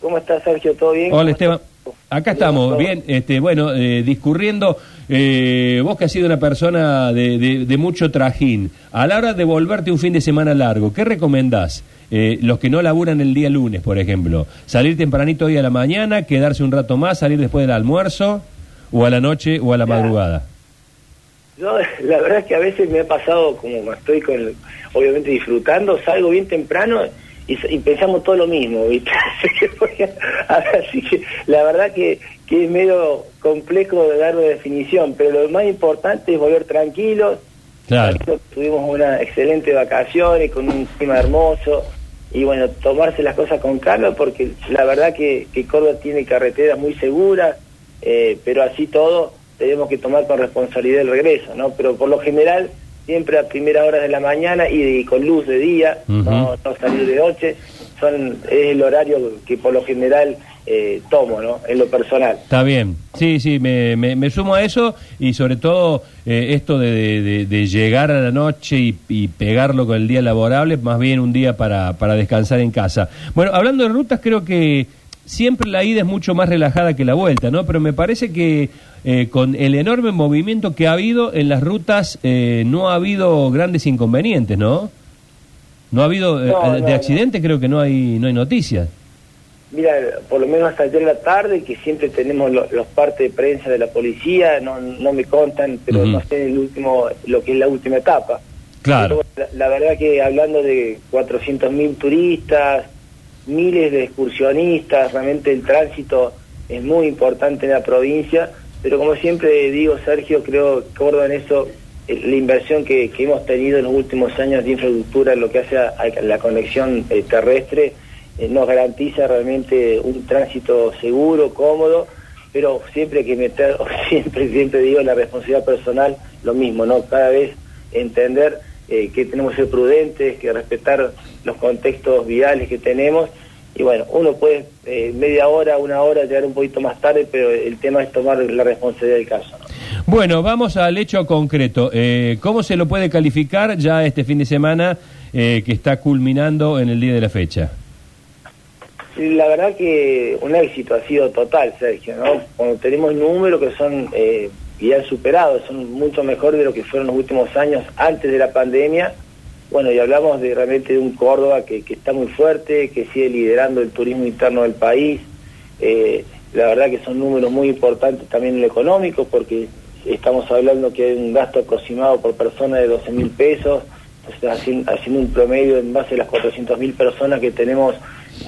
¿Cómo estás, Sergio? ¿Todo bien? Hola, Esteban. Acá estamos, bien, este, bueno, eh, discurriendo, eh, vos que has sido una persona de, de- de mucho trajín, a la hora de volverte un fin de semana largo, ¿qué recomendás? Eh, los que no laburan el día lunes, por ejemplo, salir tempranito hoy a la mañana, quedarse un rato más, salir después del almuerzo, o a la noche o a la madrugada. Yo, la verdad es que a veces me ha pasado, como estoy con, el- obviamente disfrutando, salgo bien temprano y, y pensamos todo lo mismo, ¿viste? Así que la verdad que, que es medio complejo de dar una definición, pero lo más importante es volver tranquilos. Claro. Tuvimos una excelente vacaciones con un clima hermoso y bueno, tomarse las cosas con calma porque la verdad que, que Córdoba tiene carreteras muy seguras, eh, pero así todo tenemos que tomar con responsabilidad el regreso, ¿no? Pero por lo general siempre a primera hora de la mañana y, con luz de día, no, no salir de noche, son es el horario que por lo general eh, tomo, ¿no? En lo personal. Está bien, sí, sí, me, me, me sumo a eso y sobre todo eh, esto de, de- de- de llegar a la noche y, y pegarlo con el día laborable, más bien un día para, para descansar en casa. Bueno, hablando de rutas, creo que siempre la ida es mucho más relajada que la vuelta, ¿no? Pero me parece que eh, con el enorme movimiento que ha habido en las rutas eh, no ha habido grandes inconvenientes, ¿no? No ha habido, eh, No, de no. accidentes creo que no hay, no hay noticias. Mira, por lo menos hasta ayer en la tarde, que siempre tenemos lo- los partes de prensa de la policía, no, no me contan, pero no sé el último, lo que es la última etapa. Claro. Pero la, la verdad que hablando de 400.000 turistas, miles de excursionistas, realmente el tránsito es muy importante en la provincia, pero como siempre digo, Sergio, creo que Córdoba en eso, eh, la inversión que, hemos tenido en los últimos años de infraestructura, lo que hace a, la conexión eh, terrestre, eh, nos garantiza realmente un tránsito seguro, cómodo, pero siempre que meter, siempre, siempre digo, la responsabilidad personal, lo mismo, ¿no? Cada vez entender que tenemos que ser prudentes, que respetar los contextos viales que tenemos. Y bueno, uno puede eh, media hora, una hora llegar un poquito más tarde, pero el tema es tomar la responsabilidad del caso. ¿no? Bueno, vamos al hecho concreto. Eh, ¿Cómo se lo puede calificar ya este fin de semana eh, que está culminando en el día de la fecha? La verdad que un éxito ha sido total, Sergio, ¿no? Cuando tenemos números que son eh, y han superado, son mucho mejor de lo que fueron los últimos años antes de la pandemia. Bueno, y hablamos de realmente de un Córdoba que, que está muy fuerte, que sigue liderando el turismo interno del país. Eh, la verdad que son números muy importantes también en lo económico, porque estamos hablando que hay un gasto aproximado por persona de 12 mil pesos, haciendo, haciendo un promedio en base a las 400 mil personas que tenemos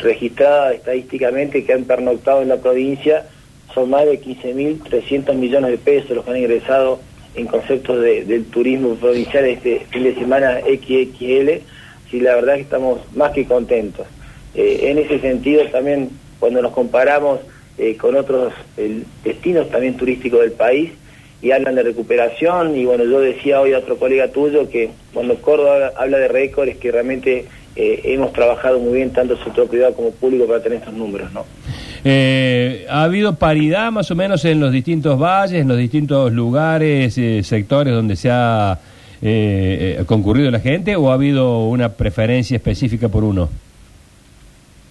registradas estadísticamente que han pernoctado en la provincia, son más de 15.300 millones de pesos los que han ingresado en conceptos de- del turismo provincial este fin de semana XXL, sí, la verdad que estamos más que contentos. Eh, en ese sentido también cuando nos comparamos eh, con otros destinos también turísticos del país y hablan de recuperación y bueno, yo decía hoy a otro colega tuyo que cuando Córdoba habla de récord es que realmente eh, hemos trabajado muy bien tanto el sector privado como público para tener estos números, ¿no? Eh, ¿Ha habido paridad más o menos en los distintos valles, en los distintos lugares, eh, sectores donde se ha eh, eh, concurrido la gente o ha habido una preferencia específica por uno?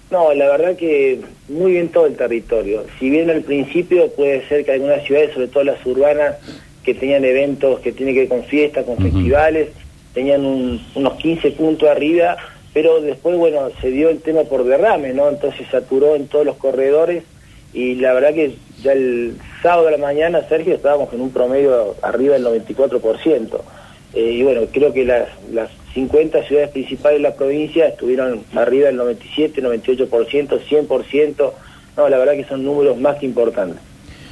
No, la verdad que muy bien todo el territorio. Si bien al principio puede ser que algunas ciudades, sobre todo las urbanas, que tenían eventos que tienen que ver con fiestas, con festivales, tenían un- unos 15 puntos arriba, pero después, bueno, se dio el tema por derrame, ¿no? Entonces saturó en todos los corredores y la verdad que ya el sábado de la mañana, Sergio, estábamos en un promedio arriba del 94%. Eh, y bueno, creo que las, las 50 ciudades principales de la provincia estuvieron arriba del 97, 98%, 100%. No, la verdad que son números más que importantes.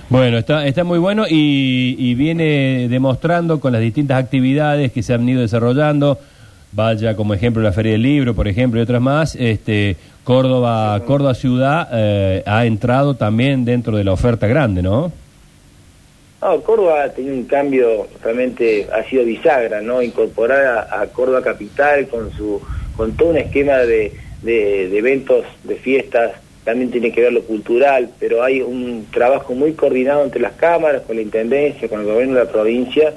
Bueno, está, está muy bueno y, y viene demostrando con las distintas actividades que se han ido desarrollando, vaya como ejemplo la Feria del Libro, por ejemplo, y otras más, este, Córdoba, Córdoba Ciudad eh, ha entrado también dentro de la oferta grande, ¿no? No, Córdoba ha tenido un cambio, realmente ha sido bisagra, ¿no? Incorporar a, a Córdoba Capital con su con todo un esquema de, de- de eventos, de fiestas, también tiene que ver lo cultural, pero hay un trabajo muy coordinado entre las cámaras, con la Intendencia, con el gobierno de la provincia,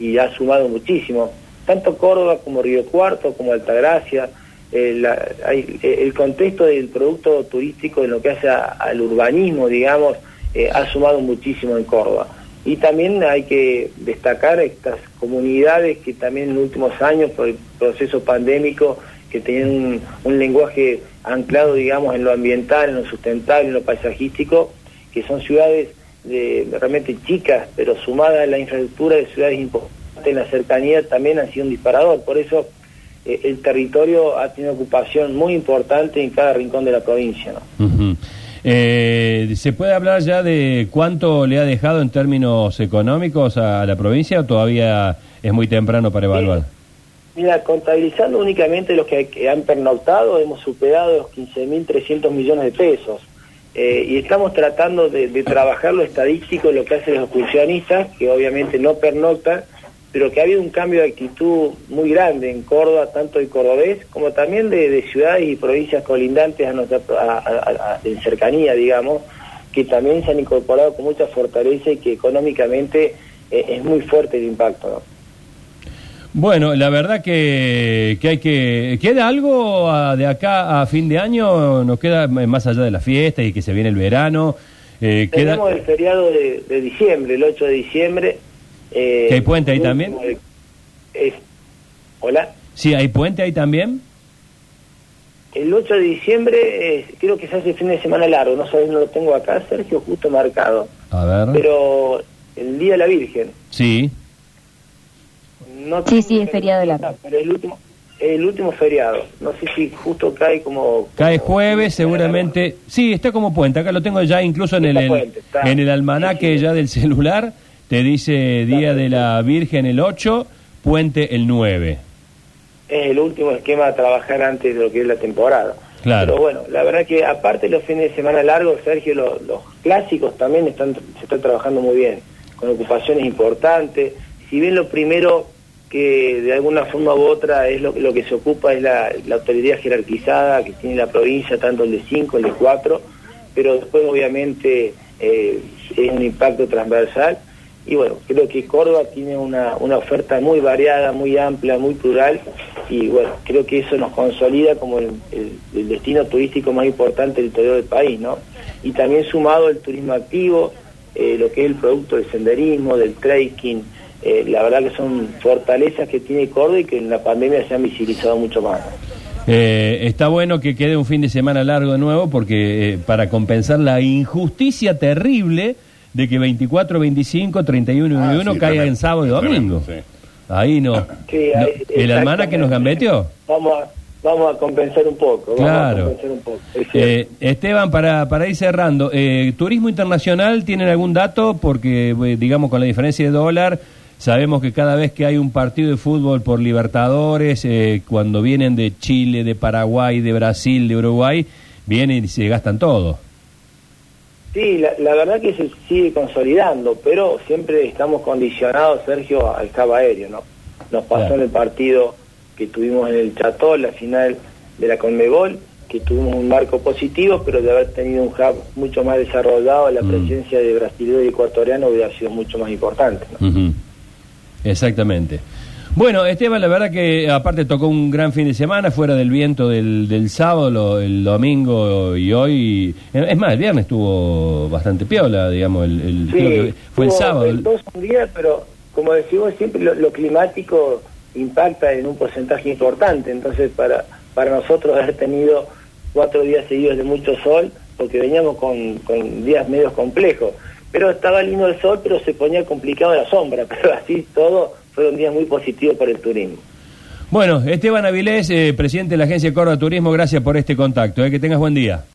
y ha sumado muchísimo. Tanto Córdoba como Río Cuarto, como Altagracia, eh, el contexto del producto turístico en lo que hace al urbanismo, digamos, ha sumado muchísimo en Córdoba. Y también hay que destacar estas comunidades que también en los últimos años, por el proceso pandémico, que tenían un, lenguaje anclado, digamos, en lo ambiental, en lo sustentable, en lo paisajístico, que son ciudades de, realmente chicas, pero sumadas a la infraestructura de ciudades importantes en la cercanía, también han sido un disparador. Por eso eh, el territorio ha tenido ocupación muy importante en cada rincón de la provincia. ¿no? Eh, ¿Se puede hablar ya de cuánto le ha dejado en términos económicos a la provincia o todavía es muy temprano para evaluar? Mira, contabilizando únicamente los que, han pernoctado, hemos superado los 15.300 millones de pesos. Eh, y estamos tratando de, trabajar lo estadístico, lo que hacen los excursionistas, que obviamente no pernoctan, pero que ha habido un cambio de actitud muy grande en Córdoba, tanto de cordobés como también de, ciudades y provincias colindantes a nuestra, en cercanía, digamos, que también se han incorporado con mucha fortaleza y que económicamente eh, es muy fuerte el impacto. Bueno, la verdad que, hay que... ¿Queda algo de acá a fin de año? ¿Nos queda más allá de la fiesta y que se viene el verano? Eh, Tenemos el feriado de diciembre, el 8 de diciembre, eh, ¿Hay puente ahí también? ¿Hola? Sí, ¿hay puente ahí también? El 8 de diciembre creo que se hace fin de semana largo, no sé, no lo tengo acá, Sergio, justo marcado. A ver. Pero el Día de la Virgen. Sí. sí, sí, es feriado largo. Pero el último, el último feriado. No sé si justo cae como... Cae jueves, seguramente. Sí, está como puente. Acá lo tengo ya incluso en el, en el almanaque ya del celular. Te dice Día de la Virgen el 8, Puente el 9. Es el último esquema a trabajar antes de lo que es la temporada. Claro. Pero bueno, la verdad que aparte de los fines de semana largos, Sergio, los, clásicos también están, se están trabajando muy bien, con ocupaciones importantes. Si bien lo primero que de alguna forma u otra es lo, lo que se ocupa es la, autoridad jerarquizada que tiene la provincia, tanto el de 5, el de 4, pero después obviamente eh, es un impacto transversal y bueno, creo que Córdoba tiene una, una oferta muy variada, muy amplia, muy plural y bueno, creo que eso nos consolida como el, destino turístico más importante del interior del país, ¿no? Y también sumado el turismo activo, eh, lo que es el producto del senderismo, del trekking, eh, la verdad que son fortalezas que tiene Córdoba y que en la pandemia se han visibilizado mucho más. Eh, está bueno que quede un fin de semana largo de nuevo porque para compensar la injusticia terrible de que 24, 25, 31 y 1 caiga en sábado y domingo. Ahí no. ¿El almana que nos gambeteó? Vamos a, vamos a compensar un poco. Claro. Eh, Esteban, para, para ir cerrando, eh, ¿turismo internacional tienen algún dato? Porque, eh, digamos, con la diferencia de dólar, sabemos que cada vez que hay un partido de fútbol por Libertadores, cuando vienen de Chile, de Paraguay, de Brasil, de Uruguay, vienen y se gastan todo. Sí, la, verdad que se sigue consolidando, pero siempre estamos condicionados, Sergio, al cabo aéreo, ¿no? Nos pasó en el partido que tuvimos en el Cható, la final de la Conmebol, que tuvimos un marco positivo, pero de haber tenido un hub mucho más desarrollado, la mm. presencia de brasileño y ecuatoriano hubiera sido mucho más importante. ¿no? Exactamente. Bueno, Esteban, la verdad que aparte tocó un gran fin de semana, fuera del viento del, del sábado, el domingo y hoy. Es más, el viernes estuvo bastante piola, digamos, el, fue el sábado. Dos días, pero como decimos siempre, lo, climático impacta en un porcentaje importante. Entonces, para, para nosotros haber tenido cuatro días seguidos de mucho sol, porque veníamos con, con días medios complejos. Pero estaba lindo el sol, pero se ponía complicado la sombra, pero así todo fue un día muy positivo para el turismo. Bueno, Esteban Avilés, eh, presidente de la Agencia Córdoba Turismo, gracias por este contacto. Eh, que tengas buen día.